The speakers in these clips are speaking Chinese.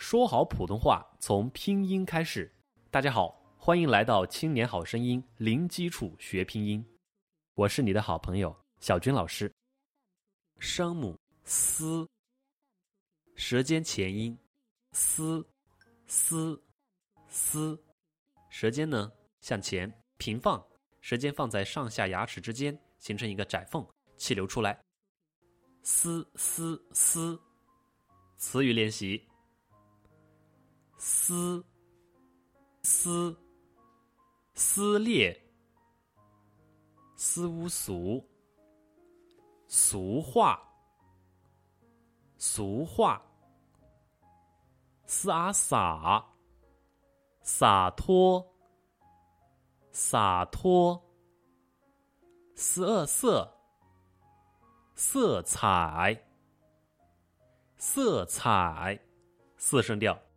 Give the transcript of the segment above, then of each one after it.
说好普通话从拼音开始。大家好，欢迎来到《青年好声音》零基础学拼音。我是你的好朋友小军老师。声母 s，舌尖前音 s s s，舌尖呢向前平放，舌尖放在上下牙齿之间，形成一个窄缝，气流出来。s s s，词语练习。撕，撕，撕裂，s u 俗，俗话，俗话，斯阿洒，洒脱，洒脱，斯二色，色彩，色彩，四声调。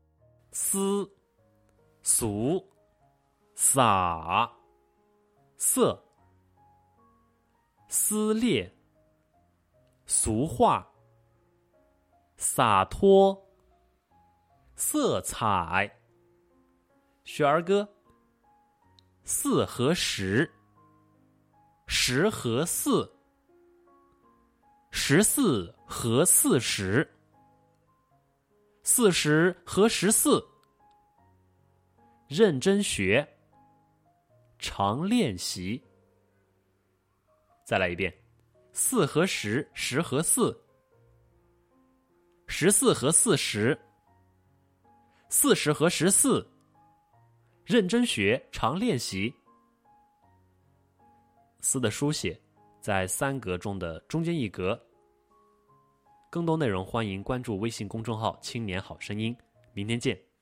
丝、俗、洒、色、撕裂、俗话、洒脱、色彩。学儿歌：四和十，十和四，十四和四十。四十和十四，认真学，常练习。再来一遍，四和十，十和四，十四和四十，四十和十四，认真学，常练习。四的书写在三格中的中间一格。更多内容，欢迎关注微信公众号“青年好声音”。明天见。